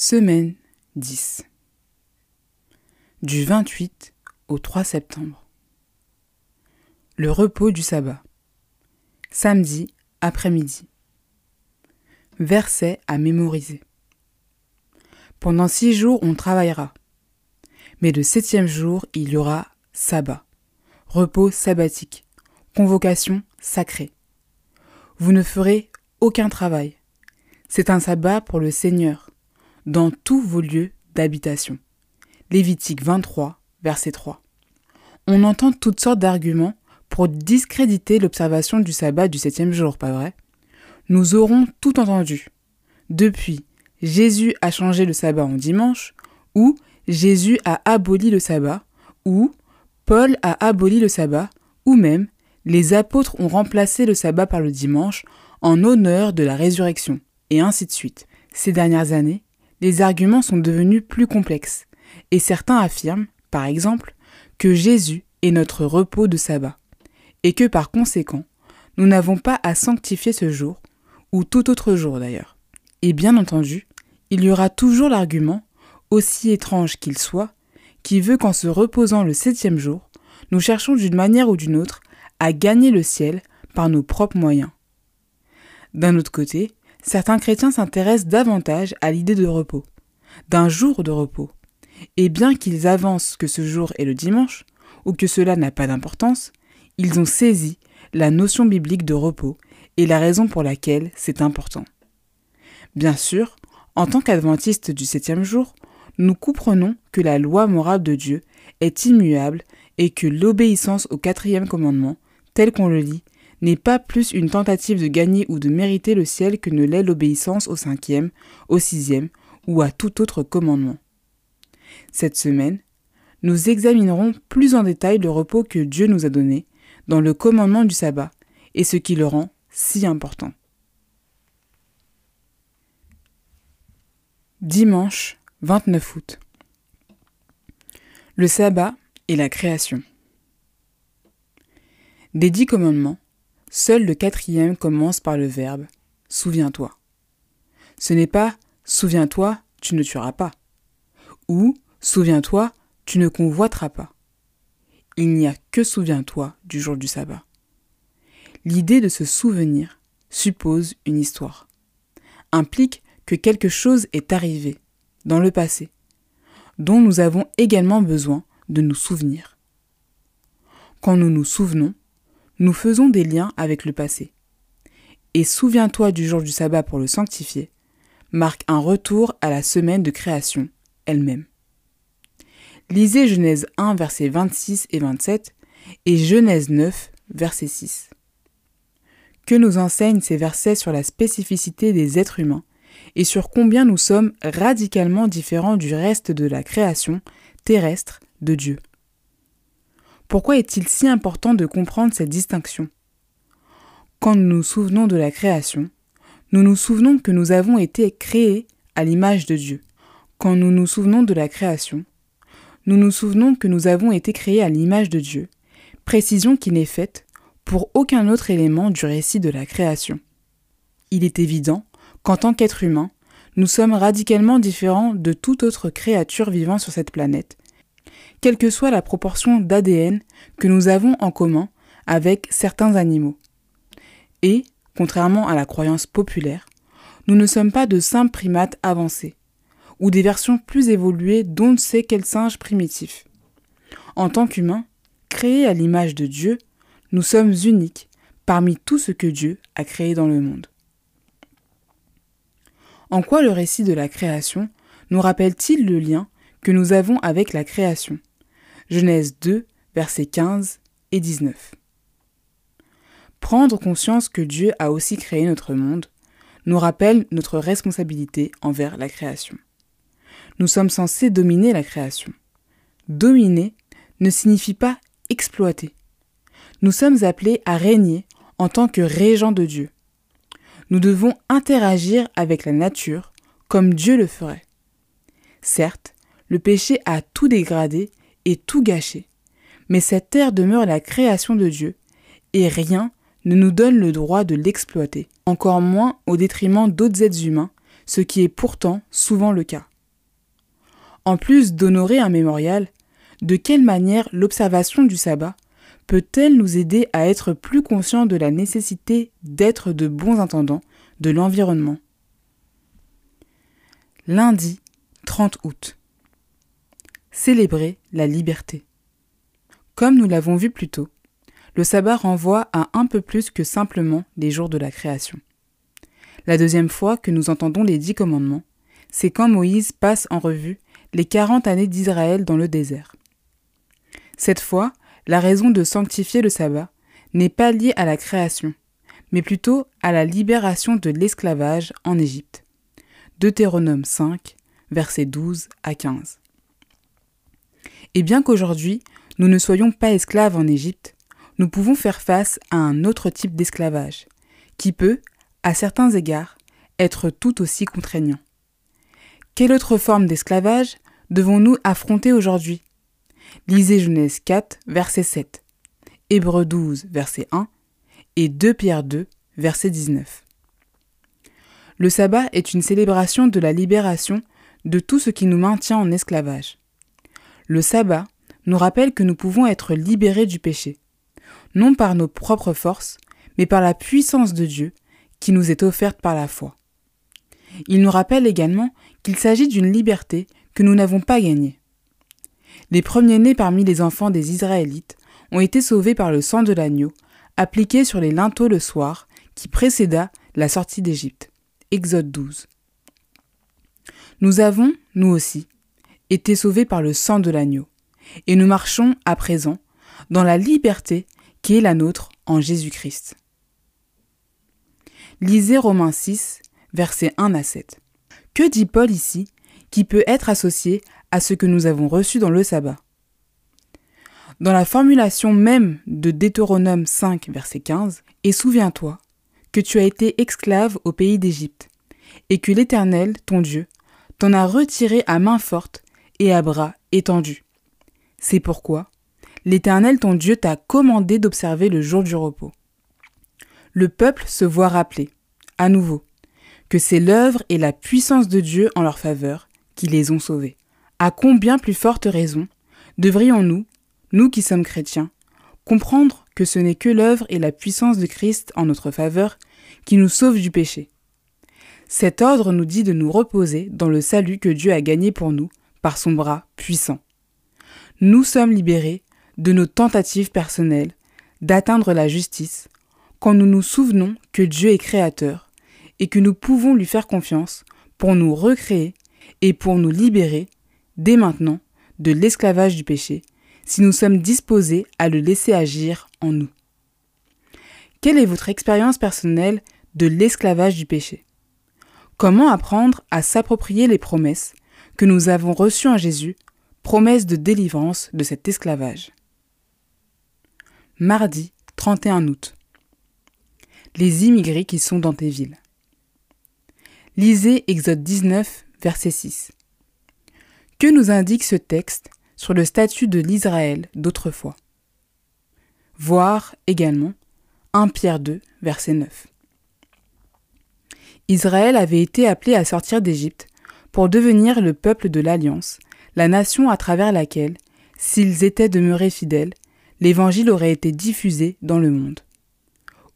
Semaine 10. Du 28 au 3 septembre. Le repos du sabbat. Samedi après-midi. Verset à mémoriser. Pendant six jours on travaillera, mais le septième jour il y aura sabbat, repos sabbatique, convocation sacrée. Vous ne ferez aucun travail. C'est un sabbat pour le Seigneur dans tous vos lieux d'habitation. Lévitique 23, verset 3. On entend toutes sortes d'arguments pour discréditer l'observation du sabbat du septième jour, pas vrai? Nous aurons tout entendu. Depuis, Jésus a changé le sabbat en dimanche, ou Jésus a aboli le sabbat, ou Paul a aboli le sabbat, ou même les apôtres ont remplacé le sabbat par le dimanche en honneur de la résurrection, et ainsi de suite. Ces dernières années, les arguments sont devenus plus complexes, et certains affirment, par exemple, que Jésus est notre repos de sabbat, et que par conséquent, nous n'avons pas à sanctifier ce jour, ou tout autre jour d'ailleurs. Et bien entendu, il y aura toujours l'argument, aussi étrange qu'il soit, qui veut qu'en se reposant le septième jour, nous cherchons d'une manière ou d'une autre à gagner le ciel par nos propres moyens. D'un autre côté, certains chrétiens s'intéressent davantage à l'idée de repos, d'un jour de repos. Et bien qu'ils avancent que ce jour est le dimanche, ou que cela n'a pas d'importance, ils ont saisi la notion biblique de repos et la raison pour laquelle c'est important. Bien sûr, en tant qu'adventistes du septième jour, nous comprenons que la loi morale de Dieu est immuable et que l'obéissance au quatrième commandement, tel qu'on le lit, n'est pas plus une tentative de gagner ou de mériter le ciel que ne l'est l'obéissance au cinquième, au sixième ou à tout autre commandement. Cette semaine, nous examinerons plus en détail le repos que Dieu nous a donné dans le commandement du sabbat et ce qui le rend si important. Dimanche 29 août. Le sabbat et la création. Des dix commandements, Seul le quatrième commence par le verbe souviens-toi. Ce n'est pas souviens-toi, tu ne tueras pas ou souviens-toi, tu ne convoiteras pas. Il n'y a que souviens-toi du jour du sabbat. L'idée de se souvenir suppose une histoire, implique que quelque chose est arrivé dans le passé, dont nous avons également besoin de nous souvenir. Quand nous nous souvenons, nous faisons des liens avec le passé. Et souviens-toi du jour du sabbat pour le sanctifier, marque un retour à la semaine de création elle-même. Lisez Genèse 1, versets 26 et 27 et Genèse 9, verset 6. Que nous enseignent ces versets sur la spécificité des êtres humains et sur combien nous sommes radicalement différents du reste de la création terrestre de Dieu. Pourquoi est-il si important de comprendre cette distinction? Quand nous nous souvenons de la création, nous nous souvenons que nous avons été créés à l'image de Dieu. Quand nous nous souvenons de la création, nous nous souvenons que nous avons été créés à l'image de Dieu, précision qui n'est faite pour aucun autre élément du récit de la création. Il est évident qu'en tant qu'être humain, nous sommes radicalement différents de toute autre créature vivant sur cette planète, quelle que soit la proportion d'ADN que nous avons en commun avec certains animaux. Et, contrairement à la croyance populaire, nous ne sommes pas de simples primates avancés, ou des versions plus évoluées d'on ne sait quel singe primitif. En tant qu'humains, créés à l'image de Dieu, nous sommes uniques parmi tout ce que Dieu a créé dans le monde. En quoi le récit de la création nous rappelle-t-il le lien que nous avons avec la création? Genèse 2, versets 15 et 19. Prendre conscience que Dieu a aussi créé notre monde nous rappelle notre responsabilité envers la création. Nous sommes censés dominer la création. Dominer ne signifie pas exploiter. Nous sommes appelés à régner en tant que régents de Dieu. Nous devons interagir avec la nature comme Dieu le ferait. Certes, le péché a tout dégradé et tout gâché. Mais cette terre demeure la création de Dieu, et rien ne nous donne le droit de l'exploiter, encore moins au détriment d'autres êtres humains, ce qui est pourtant souvent le cas. En plus d'honorer un mémorial, de quelle manière l'observation du sabbat peut-elle nous aider à être plus conscients de la nécessité d'être de bons intendants de l'environnement? Lundi 30 août. Célébrer la liberté. Comme nous l'avons vu plus tôt, le sabbat renvoie à un peu plus que simplement les jours de la création. La deuxième fois que nous entendons les dix commandements, c'est quand Moïse passe en revue les quarante années d'Israël dans le désert. Cette fois, la raison de sanctifier le sabbat n'est pas liée à la création, mais plutôt à la libération de l'esclavage en Égypte. Deutéronome 5, versets 12 à 15. Et bien qu'aujourd'hui, nous ne soyons pas esclaves en Égypte, nous pouvons faire face à un autre type d'esclavage, qui peut, à certains égards, être tout aussi contraignant. Quelle autre forme d'esclavage devons-nous affronter aujourd'hui? Lisez Genèse 4, verset 7, Hébreux 12, verset 1 et 2 Pierre 2, verset 19. Le sabbat est une célébration de la libération de tout ce qui nous maintient en esclavage. Le sabbat nous rappelle que nous pouvons être libérés du péché, non par nos propres forces, mais par la puissance de Dieu qui nous est offerte par la foi. Il nous rappelle également qu'il s'agit d'une liberté que nous n'avons pas gagnée. Les premiers-nés parmi les enfants des Israélites ont été sauvés par le sang de l'agneau, appliqué sur les linteaux le soir, qui précéda la sortie d'Égypte. Exode 12. Nous avons, nous aussi, été sauvés par le sang de l'agneau, et nous marchons à présent dans la liberté qui est la nôtre en Jésus-Christ. Lisez Romains 6, versets 1 à 7. Que dit Paul ici qui peut être associé à ce que nous avons reçu dans le sabbat? Dans la formulation même de Deutéronome 5, verset 15, Et souviens-toi que tu as été esclave au pays d'Égypte, et que l'Éternel, ton Dieu, t'en a retiré à main forte et à bras étendus. C'est pourquoi l'Éternel, ton Dieu, t'a commandé d'observer le jour du repos le peuple se voit rappeler, à nouveau, que c'est l'œuvre et la puissance de Dieu en leur faveur qui les ont sauvés. À combien plus forte raison devrions-nous, nous qui sommes chrétiens, comprendre que ce n'est que l'œuvre et la puissance de Christ en notre faveur qui nous sauvent du péché? Cet ordre nous dit de nous reposer dans le salut que Dieu a gagné pour nous par son bras puissant. Nous sommes libérés de nos tentatives personnelles d'atteindre la justice quand nous nous souvenons que Dieu est créateur et que nous pouvons lui faire confiance pour nous recréer et pour nous libérer dès maintenant de l'esclavage du péché si nous sommes disposés à le laisser agir en nous. Quelle est votre expérience personnelle de l'esclavage du péché? Comment apprendre à s'approprier les promesses que nous avons reçues en Jésus, promesses de délivrance de cet esclavage Mardi 31 août les immigrés qui sont dans tes villes. Lisez Exode 19, verset 6. Que nous indique ce texte sur le statut de l'Israël d'autrefois? Voir également 1 Pierre 2, verset 9. Israël avait été appelé à sortir d'Égypte pour devenir le peuple de l'Alliance, la nation à travers laquelle, s'ils étaient demeurés fidèles, l'Évangile aurait été diffusé dans le monde.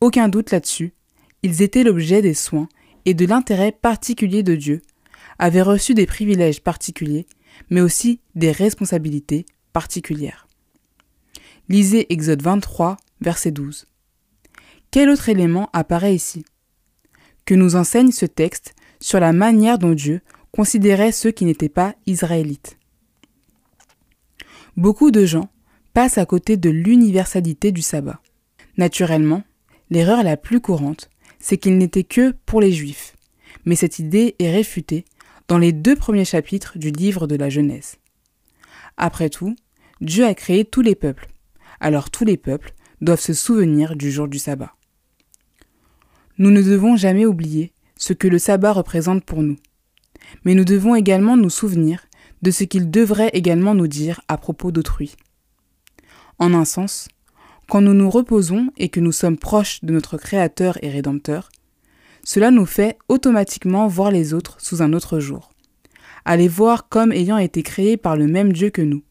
Aucun doute là-dessus, ils étaient l'objet des soins et de l'intérêt particulier de Dieu, avaient reçu des privilèges particuliers, mais aussi des responsabilités particulières. Lisez Exode 23, verset 12. Quel autre élément apparaît ici? Que nous enseigne ce texte sur la manière dont Dieu considérait ceux qui n'étaient pas israélites. Beaucoup de gens passent à côté de l'universalité du sabbat. Naturellement, L'erreur la plus courante, c'est qu'il n'était que pour les Juifs, mais cette idée est réfutée dans les deux premiers chapitres du livre de la Genèse. Après tout, Dieu a créé tous les peuples, alors tous les peuples doivent se souvenir du jour du sabbat. Nous ne devons jamais oublier ce que le sabbat représente pour nous, mais nous devons également nous souvenir de ce qu'il devrait également nous dire à propos d'autrui. En un sens, quand nous nous reposons et que nous sommes proches de notre Créateur et Rédempteur, cela nous fait automatiquement voir les autres sous un autre jour, à les voir comme ayant été créés par le même Dieu que nous,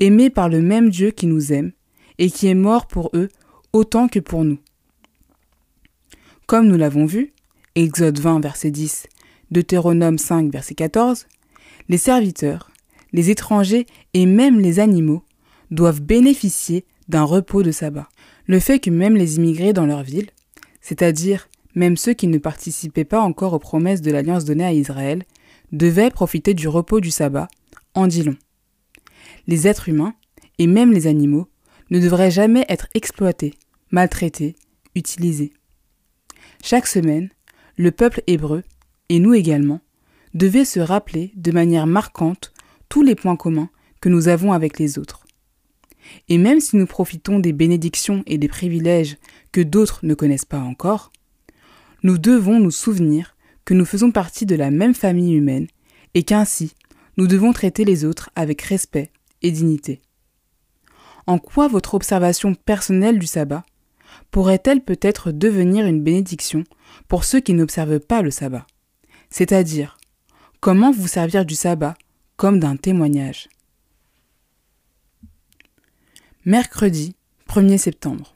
aimés par le même Dieu qui nous aime et qui est mort pour eux autant que pour nous. Comme nous l'avons vu, Exode 20 verset 10, Deutéronome 5 verset 14, les serviteurs, les étrangers et même les animaux doivent bénéficier d'un repos de sabbat. Le fait que même les immigrés dans leur ville, c'est-à-dire même ceux qui ne participaient pas encore aux promesses de l'alliance donnée à Israël, devaient profiter du repos du sabbat, en dit long. Les êtres humains, et même les animaux, ne devraient jamais être exploités, maltraités, utilisés. Chaque semaine, le peuple hébreu, et nous également, devait se rappeler de manière marquante tous les points communs que nous avons avec les autres. Et même si nous profitons des bénédictions et des privilèges que d'autres ne connaissent pas encore, nous devons nous souvenir que nous faisons partie de la même famille humaine et qu'ainsi nous devons traiter les autres avec respect et dignité. En quoi votre observation personnelle du sabbat pourrait-elle peut-être devenir une bénédiction pour ceux qui n'observent pas le sabbat? C'est-à-dire, comment vous servir du sabbat comme d'un témoignage? Mercredi 1er septembre.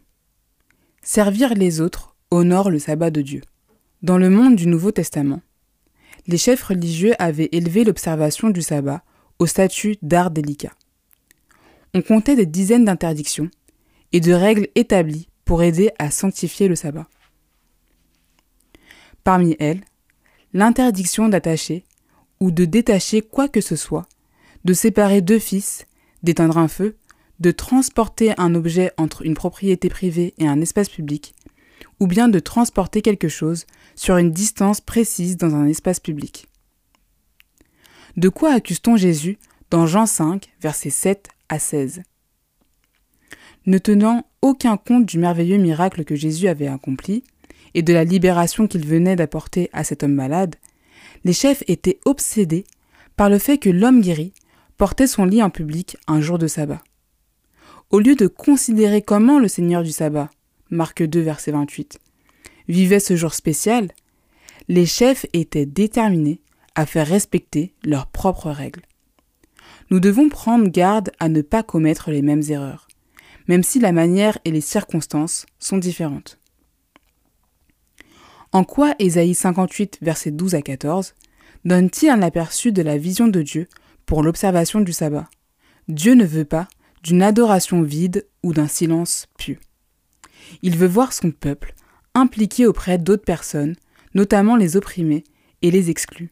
Servir les autres honore le sabbat de Dieu. Dans le monde du Nouveau Testament, les chefs religieux avaient élevé l'observation du sabbat au statut d'art délicat. On comptait des dizaines d'interdictions et de règles établies pour aider à sanctifier le sabbat. Parmi elles, l'interdiction d'attacher ou de détacher quoi que ce soit, de séparer deux fils, d'éteindre un feu, de transporter un objet entre une propriété privée et un espace public, ou bien de transporter quelque chose sur une distance précise dans un espace public. De quoi accuse-t-on Jésus dans Jean 5, versets 7 à 16 Ne tenant aucun compte du merveilleux miracle que Jésus avait accompli, et de la libération qu'il venait d'apporter à cet homme malade, les chefs étaient obsédés par le fait que l'homme guéri portait son lit en public un jour de sabbat. Au lieu de considérer comment le Seigneur du sabbat, Marc 2 verset 28, vivait ce jour spécial, les chefs étaient déterminés à faire respecter leurs propres règles. Nous devons prendre garde à ne pas commettre les mêmes erreurs, même si la manière et les circonstances sont différentes. En quoi Ésaïe 58, verset 12 à 14, donne-t-il un aperçu de la vision de Dieu pour l'observation du sabbat? Dieu ne veut pas d'une adoration vide ou d'un silence pieux. Il veut voir son peuple impliqué auprès d'autres personnes, notamment les opprimés et les exclus.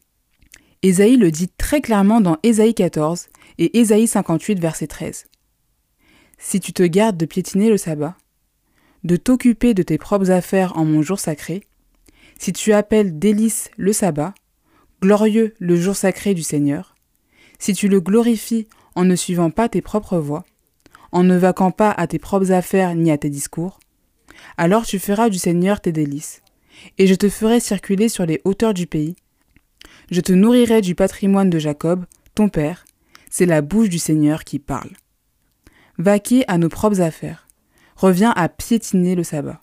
Ésaïe le dit très clairement dans Ésaïe 14 et Ésaïe 58 verset 13. Si tu te gardes de piétiner le sabbat, de t'occuper de tes propres affaires en mon jour sacré, si tu appelles délice le sabbat, glorieux le jour sacré du Seigneur, si tu le glorifies en ne suivant pas tes propres voies, en ne vaquant pas à tes propres affaires ni à tes discours, alors tu feras du Seigneur tes délices, et je te ferai circuler sur les hauteurs du pays. Je te nourrirai du patrimoine de Jacob, ton père, c'est la bouche du Seigneur qui parle. Vaquer à nos propres affaires revient à piétiner le sabbat.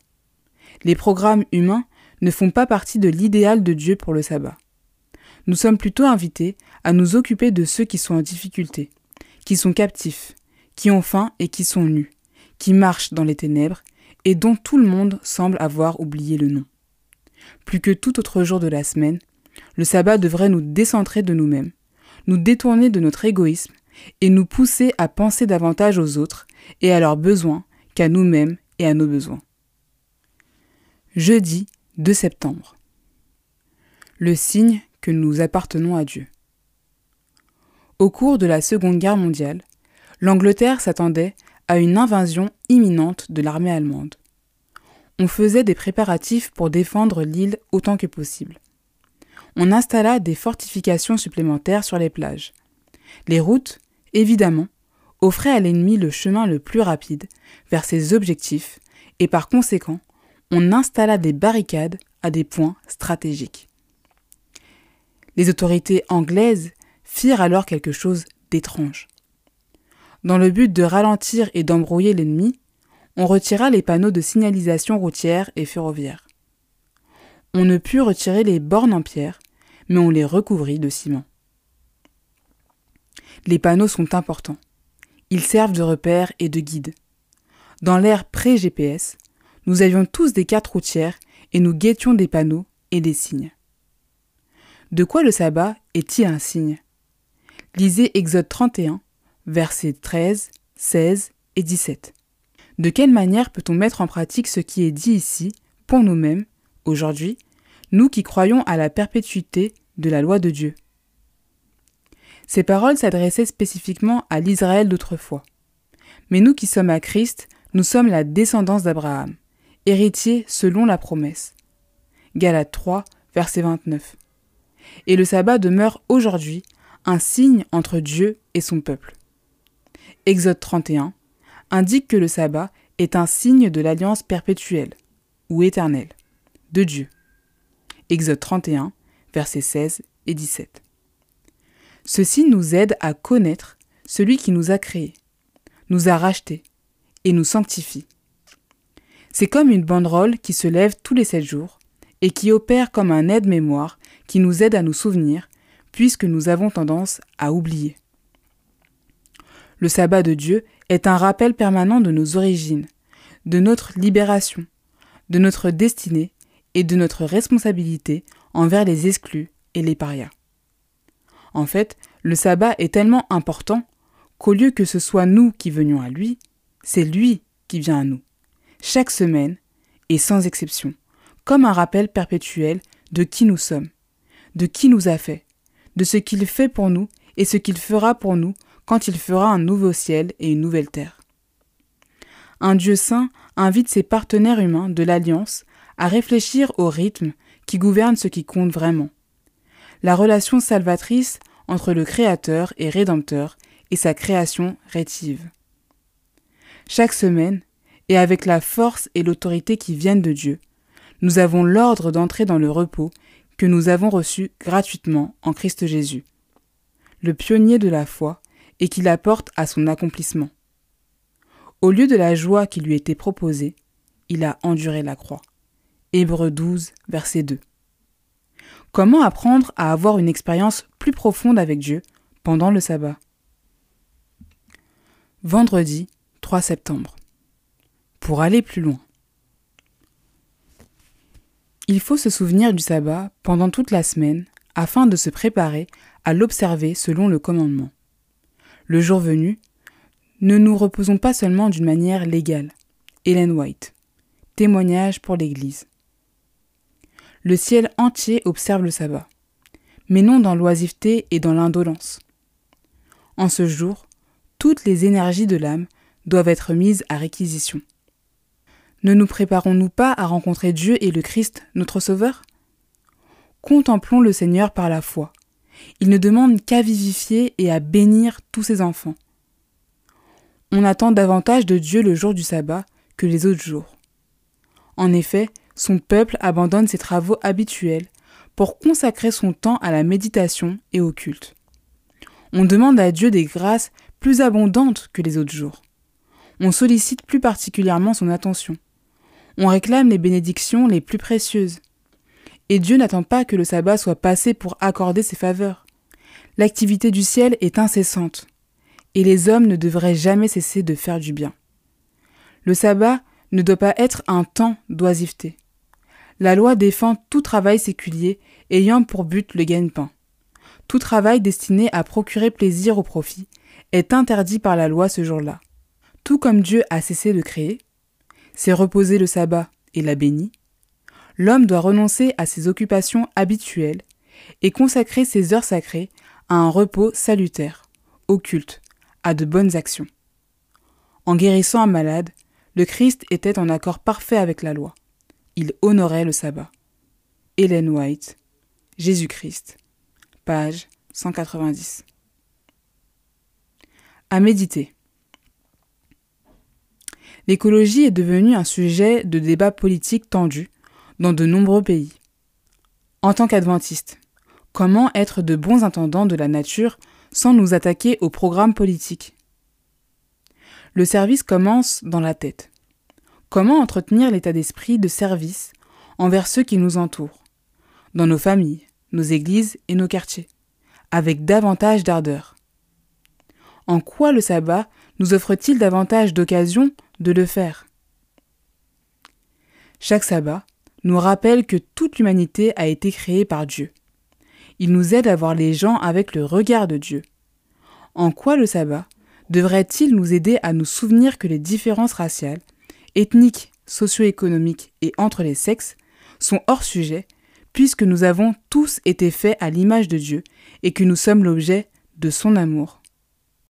Les programmes humains ne font pas partie de l'idéal de Dieu pour le sabbat. Nous sommes plutôt invités à nous occuper de ceux qui sont en difficulté, qui sont captifs, qui ont faim et qui sont nus, qui marchent dans les ténèbres et dont tout le monde semble avoir oublié le nom. Plus que tout autre jour de la semaine, le sabbat devrait nous décentrer de nous-mêmes, nous détourner de notre égoïsme et nous pousser à penser davantage aux autres et à leurs besoins qu'à nous-mêmes et à nos besoins. Jeudi 2 septembre. Le signe que nous appartenons à Dieu. Au cours de la Seconde Guerre mondiale, l'Angleterre s'attendait à une invasion imminente de l'armée allemande. On faisait des préparatifs pour défendre l'île autant que possible. On installa des fortifications supplémentaires sur les plages. Les routes, évidemment, offraient à l'ennemi le chemin le plus rapide vers ses objectifs et par conséquent, on installa des barricades à des points stratégiques. Les autorités anglaises firent alors quelque chose d'étrange. Dans le but de ralentir et d'embrouiller l'ennemi, on retira les panneaux de signalisation routière et ferroviaire. On ne put retirer les bornes en pierre, mais on les recouvrit de ciment. Les panneaux sont importants. Ils servent de repères et de guide. Dans l'ère pré-GPS, nous avions tous des cartes routières et nous guettions des panneaux et des signes. De quoi le sabbat est-il un signe? Lisez Exode 31, versets 13, 16 et 17. De quelle manière peut-on mettre en pratique ce qui est dit ici pour nous-mêmes, aujourd'hui, nous qui croyons à la perpétuité de la loi de Dieu? Ces paroles s'adressaient spécifiquement à l'Israël d'autrefois. Mais nous qui sommes à Christ, nous sommes la descendance d'Abraham, héritiers selon la promesse. Galates 3, verset 29. Et le sabbat demeure aujourd'hui un signe entre Dieu et son peuple. Exode 31 indique que le sabbat est un signe de l'alliance perpétuelle ou éternelle de Dieu. Exode 31, versets 16 et 17. Ceci nous aide à connaître celui qui nous a créés, nous a rachetés et nous sanctifie. C'est comme une banderole qui se lève tous les sept jours et qui opère comme un aide-mémoire qui nous aide à nous souvenir puisque nous avons tendance à oublier. Le sabbat de Dieu est un rappel permanent de nos origines, de notre libération, de notre destinée et de notre responsabilité envers les exclus et les parias. En fait, le sabbat est tellement important qu'au lieu que ce soit nous qui venions à lui, c'est lui qui vient à nous, chaque semaine et sans exception, comme un rappel perpétuel de qui nous sommes, de qui nous a fait, de ce qu'il fait pour nous et ce qu'il fera pour nous quand il fera un nouveau ciel et une nouvelle terre. Un Dieu saint invite ses partenaires humains de l'Alliance à réfléchir au rythme qui gouverne ce qui compte vraiment. La relation salvatrice entre le Créateur et Rédempteur et sa création rétive. Chaque semaine, et avec la force et l'autorité qui viennent de Dieu, nous avons l'ordre d'entrer dans le repos que nous avons reçu gratuitement en Christ Jésus, le pionnier de la foi et qui l'apporte à son accomplissement. Au lieu de la joie qui lui était proposée, il a enduré la croix. Hébreux 12, verset 2. Comment apprendre à avoir une expérience plus profonde avec Dieu pendant le sabbat? Vendredi 3 septembre. Pour aller plus loin. Il faut se souvenir du sabbat pendant toute la semaine afin de se préparer à l'observer selon le commandement le jour venu, ne nous reposons pas seulement d'une manière légale. Hélène White. Témoignage pour l'Église. Le ciel entier observe le sabbat, mais non dans l'oisiveté et dans l'indolence. En ce jour, toutes les énergies de l'âme doivent être mises à réquisition. Ne nous préparons-nous pas à rencontrer Dieu et le Christ, notre Sauveur? Contemplons le Seigneur par la foi, il ne demande qu'à vivifier et à bénir tous ses enfants. On attend davantage de Dieu le jour du sabbat que les autres jours. En effet, son peuple abandonne ses travaux habituels pour consacrer son temps à la méditation et au culte. On demande à Dieu des grâces plus abondantes que les autres jours. On sollicite plus particulièrement son attention. On réclame les bénédictions les plus précieuses. Et Dieu n'attend pas que le sabbat soit passé pour accorder ses faveurs. L'activité du ciel est incessante, et les hommes ne devraient jamais cesser de faire du bien. Le sabbat ne doit pas être un temps d'oisiveté. La loi défend tout travail séculier ayant pour but le gagne-pain. Tout travail destiné à procurer plaisir au profit est interdit par la loi ce jour-là. Tout comme Dieu a cessé de créer, s'est reposé le sabbat et l'a béni, l'homme doit renoncer à ses occupations habituelles et consacrer ses heures sacrées à un repos salutaire, au culte, à de bonnes actions. En guérissant un malade, le Christ était en accord parfait avec la loi. Il honorait le sabbat. Hélène White, Jésus-Christ, page 190. À méditer. L'écologie est devenue un sujet de débat politique tendu dans de nombreux pays. En tant qu'adventiste, comment être de bons intendants de la nature sans nous attaquer aux programmes politiques Le service commence dans la tête. Comment entretenir l'état d'esprit de service envers ceux qui nous entourent, dans nos familles, nos églises et nos quartiers, avec davantage d'ardeur En quoi le sabbat nous offre-t-il davantage d'occasions de le faire Chaque sabbat nous rappelle que toute l'humanité a été créée par Dieu. Il nous aide à voir les gens avec le regard de Dieu. En quoi le sabbat devrait-il nous aider à nous souvenir que les différences raciales, ethniques, socio-économiques et entre les sexes sont hors sujet puisque nous avons tous été faits à l'image de Dieu et que nous sommes l'objet de son amour?